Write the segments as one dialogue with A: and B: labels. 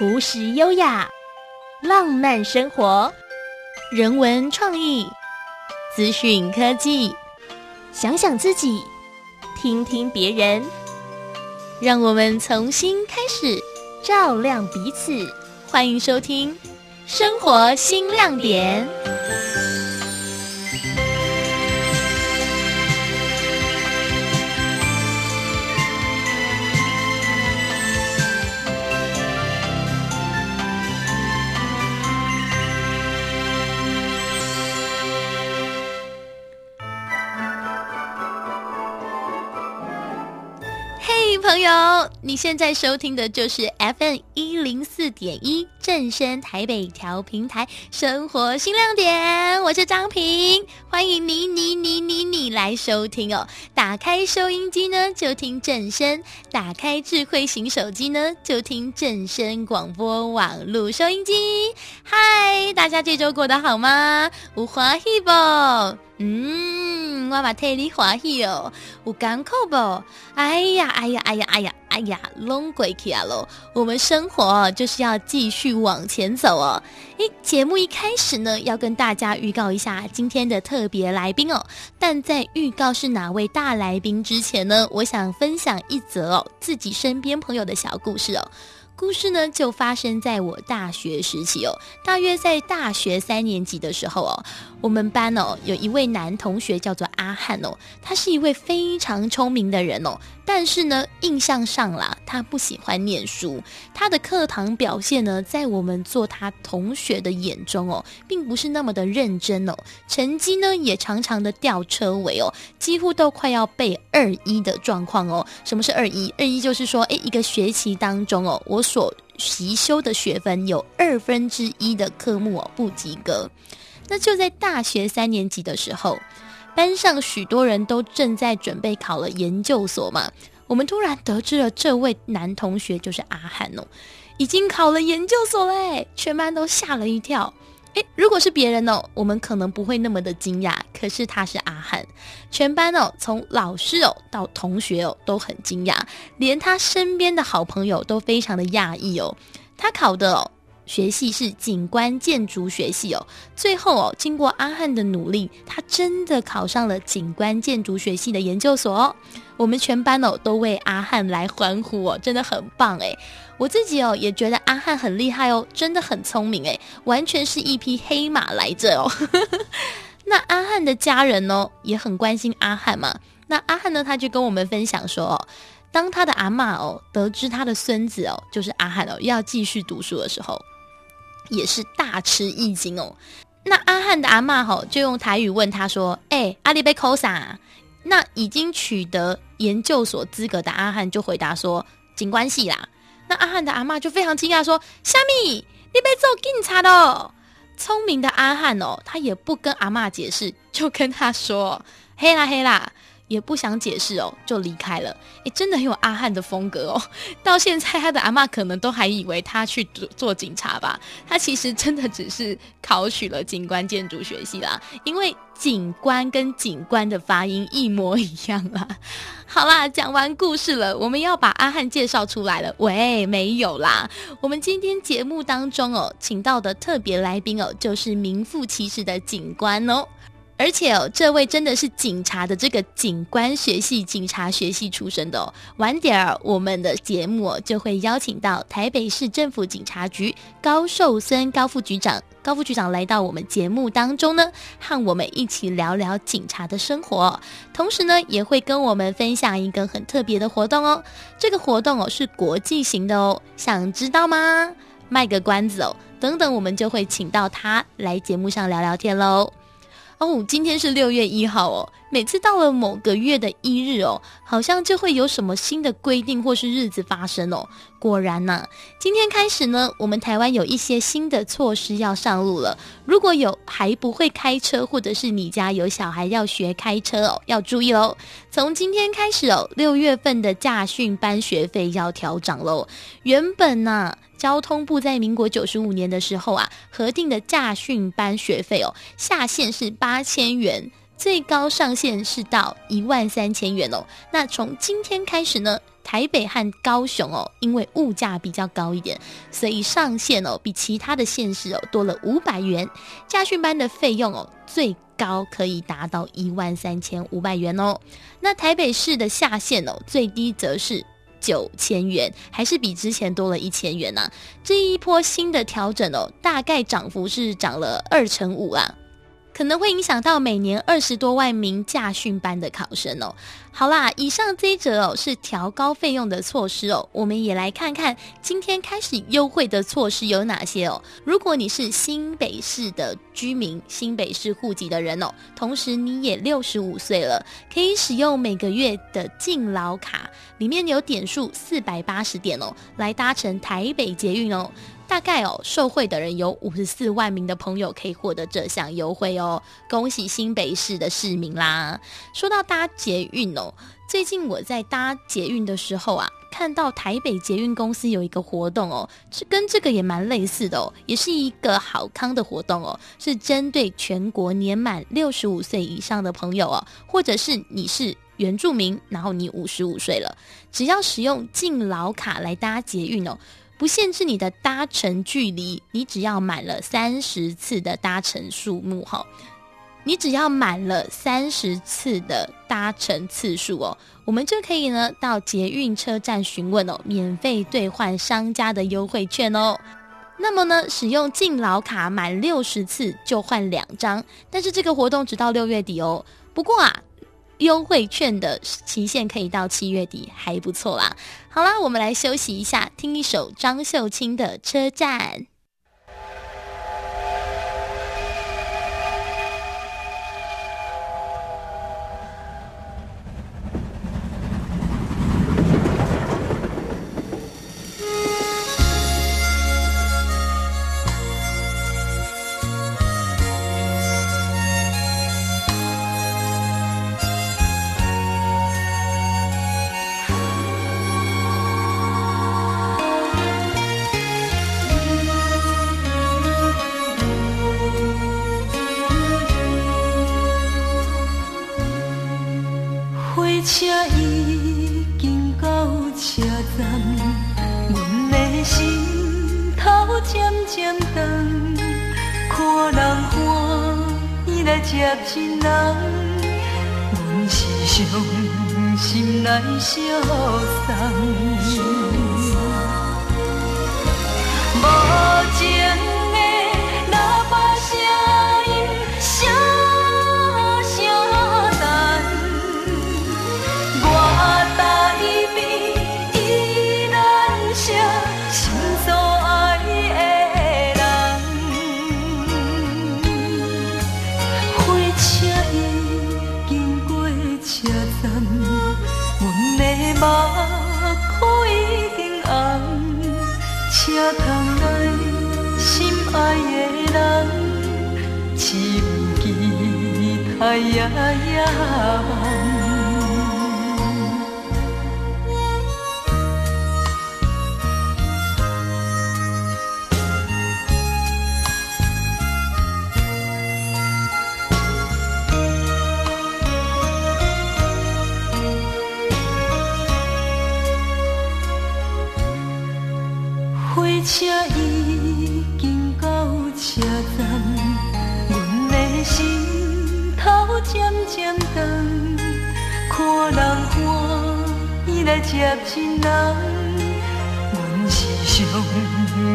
A: 朴实优雅，浪漫生活，人文创意，资讯科技，想想自己，听听别人，让我们重新开始，照亮彼此。欢迎收听《生活新亮点》。朋友，你现在收听的就是 FM 一零四点一正声台北调频台生活新亮点，我是张平，欢迎你你你你你来收听哦。打开收音机呢，就听正声；打开智慧型手机呢，就听正声广播网络收音机。嗨，大家这周过得好吗？有欢喜不？嗯，我嘛替你欢喜哦。有艰苦不？哎呀，哎呀，哎呀，哎呀，哎呀，拢过去啊喽。我们生活就是要继续往前走哦。诶，节目一开始呢，要跟大家预告一下今天的特别来宾哦。但在预告是哪位大来宾之前呢，我想分享一则哦自己身边朋友的小故事哦。故事呢，就发生在我大学时期哦，大约在大学三年级的时候哦，我们班哦有一位男同学叫做阿汉哦，他是一位非常聪明的人哦。但是呢，印象上啦，他不喜欢念书。他的课堂表现呢，在我们做他同学的眼中哦，并不是那么的认真哦。成绩呢，也常常的吊车尾哦，几乎都快要背二一的状况哦。什么是二一？二一就是说，诶，一个学期当中哦，我所习修的学分有二分之一的科目哦不及格。那就在大学三年级的时候。班上许多人都正在准备考了研究所嘛，我们突然得知了这位男同学就是阿汉哦，已经考了研究所嘞，全班都吓了一跳。诶，如果是别人哦，我们可能不会那么的惊讶，可是他是阿汉，全班哦，从老师哦到同学哦都很惊讶，连他身边的好朋友都非常的讶异哦，他考的哦。学系是景观建筑学系哦，最后哦，经过阿汉的努力，他真的考上了景观建筑学系的研究所哦。我们全班哦都为阿汉来欢呼哦，真的很棒诶。我自己哦也觉得阿汉很厉害哦，真的很聪明诶，完全是一匹黑马来着哦。那阿汉的家人哦也很关心阿汉嘛。那阿汉呢，他就跟我们分享说哦，当他的阿妈哦得知他的孙子哦就是阿汉哦要继续读书的时候。也是大吃一惊哦。那阿汉的阿嬷吼就用台语问他说：“哎、欸，阿里贝考啥？”那已经取得研究所资格的阿汉就回答说：“警官系啦。”那阿汉的阿嬷就非常惊讶说：“虾米？你被做警察的？”聪明的阿汉哦，他也不跟阿嬷解释，就跟他说：“嘿啦嘿啦。”也不想解释哦，就离开了。诶，真的很有阿汉的风格哦。到现在，他的阿嬷可能都还以为他去做做警察吧。他其实真的只是考取了景观建筑学系啦，因为景观跟景观的发音一模一样啦。好啦，讲完故事了，我们要把阿汉介绍出来了。喂，没有啦，我们今天节目当中哦，请到的特别来宾哦，就是名副其实的警官哦。而且哦，这位真的是警察的这个警官学系、警察学系出身的哦。晚点儿我们的节目就会邀请到台北市政府警察局高寿森高副局长，高副局长来到我们节目当中呢，和我们一起聊聊警察的生活。同时呢，也会跟我们分享一个很特别的活动哦。这个活动哦是国际型的哦，想知道吗？卖个关子哦，等等我们就会请到他来节目上聊聊天喽。哦，今天是六月一号哦。每次到了某个月的一日哦，好像就会有什么新的规定或是日子发生哦。果然呐，今天开始呢，我们台湾有一些新的措施要上路了。如果有还不会开车，或者是你家有小孩要学开车哦，要注意喽。从今天开始哦，六月份的驾训班学费要调涨喽。原本呢，交通部在民国九十五年的时候啊，核定的驾训班学费哦，下限是八千元。最高上限是到一万三千元哦。那从今天开始呢，台北和高雄哦，因为物价比较高一点，所以上限哦比其他的县市哦多了五百元。驾训班的费用哦最高可以达到一万三千五百元哦。那台北市的下限哦最低则是九千元，还是比之前多了一千元呢、这一波新的调整哦，大概涨幅是涨了二成五啊。可能会影响到每年二十多万名驾训班的考生哦。好啦，以上这一则哦是调高费用的措施哦，我们也来看看今天开始优惠的措施有哪些哦。如果你是新北市的居民，新北市户籍的人哦，同时你也六十五岁了，可以使用每个月的敬老卡，里面有点数四百八十点哦，来搭乘台北捷运哦。大概哦，受惠的人有五十四万名的朋友可以获得这项优惠哦，恭喜新北市的市民啦！说到搭捷运哦，最近我在搭捷运的时候啊，看到台北捷运公司有一个活动哦，是跟这个也蛮类似的哦，也是一个好康的活动哦，是针对全国年满六十五岁以上的朋友哦，或者是你是原住民，然后你五十五岁了，只要使用敬老卡来搭捷运哦。不限制你的搭乘距离，你只要满了三十次的搭乘数目哈，你只要满了三十次的搭乘次数哦，我们就可以呢到捷运车站询问哦，免费兑换商家的优惠券哦。那么呢，使用敬老卡满六十次就换两张，但是这个活动直到六月底哦。不过啊。优惠券的期限可以到七月底，还不错啦。好啦，我们来休息一下，听一首张秀清的《车站》。
B: 这站，阮的心头渐渐长，看人欢喜来接亲人，阮是伤心来相送，无情。哎呀呀。亲人，阮是伤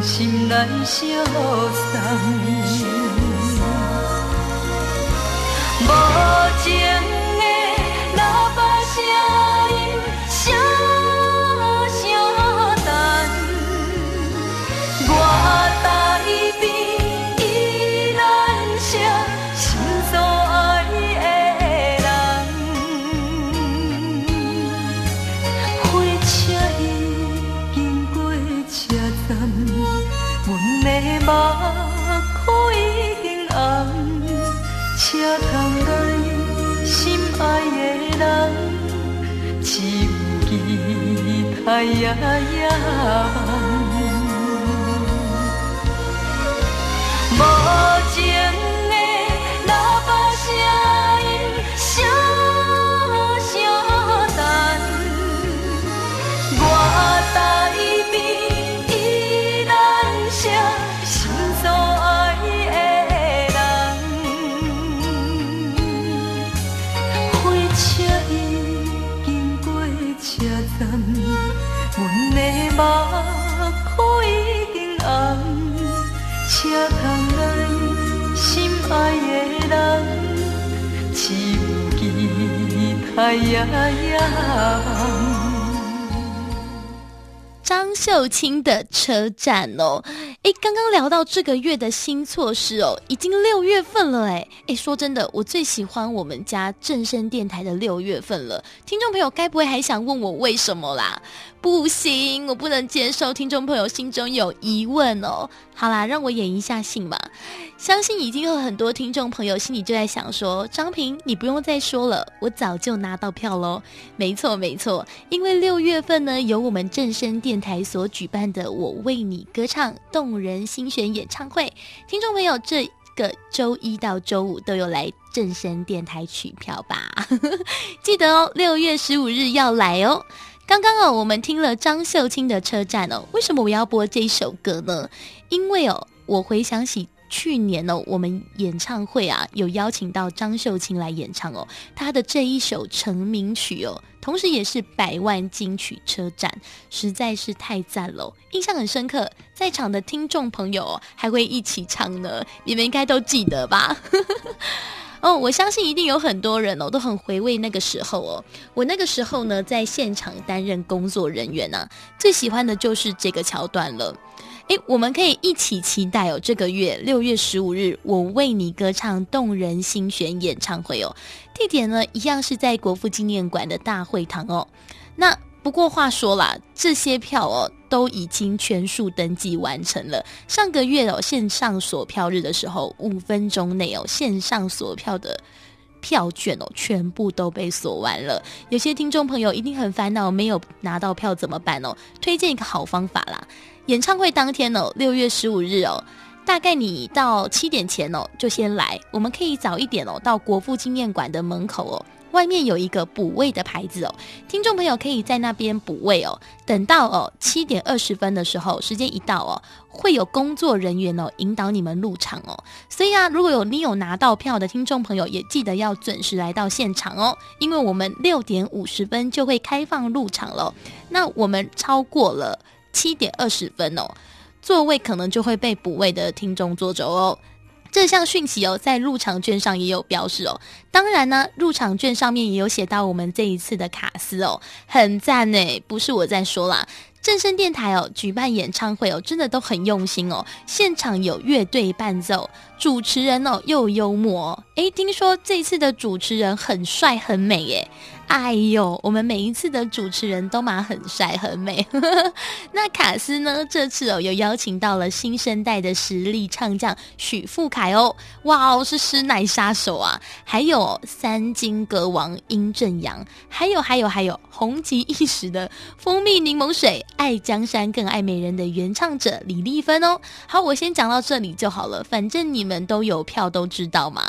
B: 心内相送。
A: 无情。哎呀呀。走秀清的车站哦，诶，刚刚聊到这个月的新措施哦，已经六月份了诶，诶，说真的，我最喜欢我们家正声电台的六月份了。听众朋友该不会还想问我为什么啦？不行，我不能接受听众朋友心中有疑问哦。好啦，让我演一下戏嘛。相信已经有很多听众朋友心里就在想说：张平，你不用再说了，我早就拿到票喽。没错，没错，因为六月份呢，有我们正声电台所举办的“我为你歌唱”动人心弦演唱会，听众朋友这个周一到周五都有来正声电台取票吧？记得哦，六月十五日要来哦。刚刚哦，我们听了张秀清的车站哦，为什么我要播这首歌呢？因为哦，我回想起去年哦，我们演唱会啊，有邀请到张秀清来演唱哦，她的这一首成名曲哦，同时也是百万金曲《车站》，实在是太赞了，印象很深刻。在场的听众朋友哦，还会一起唱呢，你们应该都记得吧？哦，我相信一定有很多人哦，都很回味那个时候哦。我那个时候呢，在现场担任工作人员呢、啊，最喜欢的就是这个桥段了。诶，我们可以一起期待哦，这个月六月十五日，我为你歌唱动人心弦演唱会哦。地点呢，一样是在国父纪念馆的大会堂哦。那。不过话说啦，这些票哦都已经全数登记完成了。上个月哦线上锁票日的时候，五分钟内哦线上锁票的票券哦全部都被锁完了。有些听众朋友一定很烦恼，没有拿到票怎么办哦？推荐一个好方法啦，演唱会当天哦，六月十五日哦，大概你到七点前哦就先来，我们可以早一点哦到国父纪念馆的门口哦。外面有一个补位的牌子哦，听众朋友可以在那边补位哦。等到哦七点二十分的时候，时间一到哦，会有工作人员哦引导你们入场哦。所以啊，如果有你有拿到票的听众朋友，也记得要准时来到现场哦，因为我们六点五十分就会开放入场了。那我们超过了七点二十分哦，座位可能就会被补位的听众坐走哦。这项讯息哦，在入场券上也有标示哦。当然呢，入场券上面也有写到我们这一次的卡司哦，很赞呢。不是我在说啦，正声电台哦，举办演唱会哦，真的都很用心哦。现场有乐队伴奏，主持人哦又幽默。诶，听说这次的主持人很帅很美耶。哎呦，我们每一次的主持人都嘛很帅很美。那卡斯呢？这次哦，又邀请到了新生代的实力唱将许富凯哦，哇哦，是师奶杀手啊！还有三金歌王殷正阳，还有还有还有红极一时的蜂蜜柠檬水、爱江山更爱美人的原唱者李丽芬哦。好，我先讲到这里就好了，反正你们都有票都知道嘛。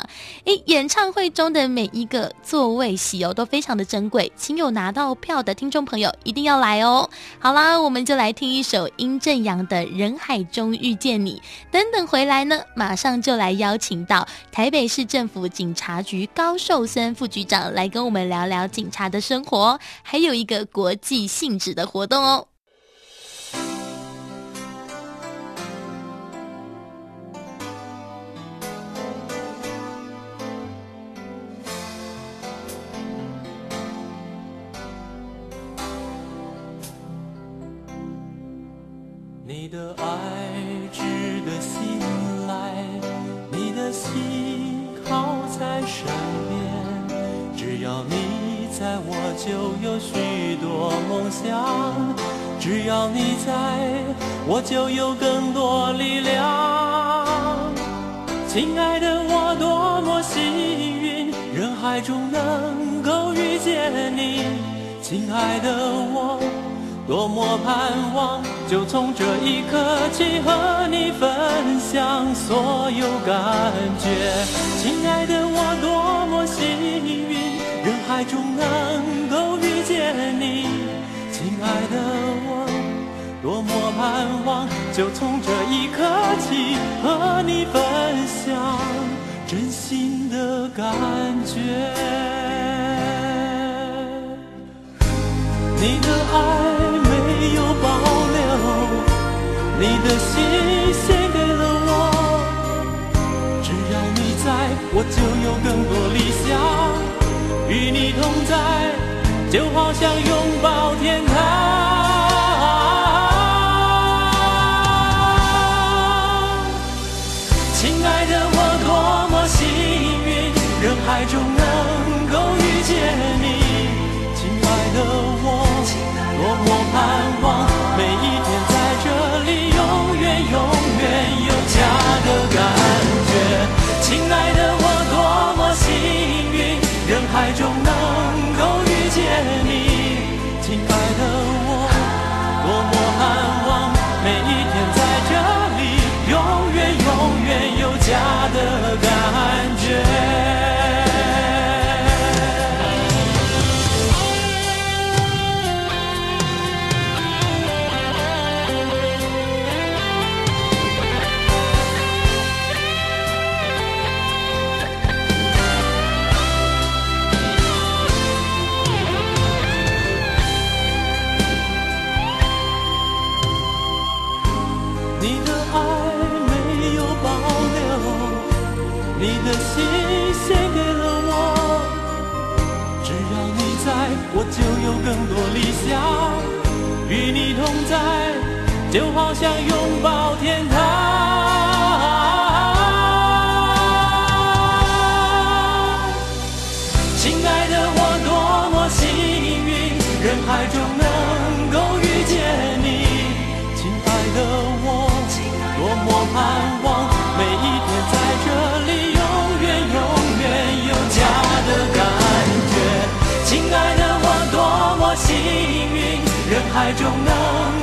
A: 诶，演唱会中的每一个座位席哦，都非常的。珍贵，请有拿到票的听众朋友一定要来哦！好啦，我们就来听一首殷正阳的《人海中遇见你》。等等回来呢，马上就来邀请到台北市政府警察局高寿森副局长来跟我们聊聊警察的生活，还有一个国际性质的活动哦。
C: 在我就有许多梦想，只要你。在我就有更多力量。亲爱的，我多么幸运，人海中能够遇见你，亲爱的我。多么盼望，就从这一刻起和你。分享所有感觉。亲爱的，我多么幸运，海中能够遇见你亲爱的我多么盼望就从这一刻起和你分享真心的感觉你的爱没有保留你的心献给了我。只要你在我就有更多理想。与你同在就好像拥抱天堂更多理想与你同在就好像拥抱天堂爱中能。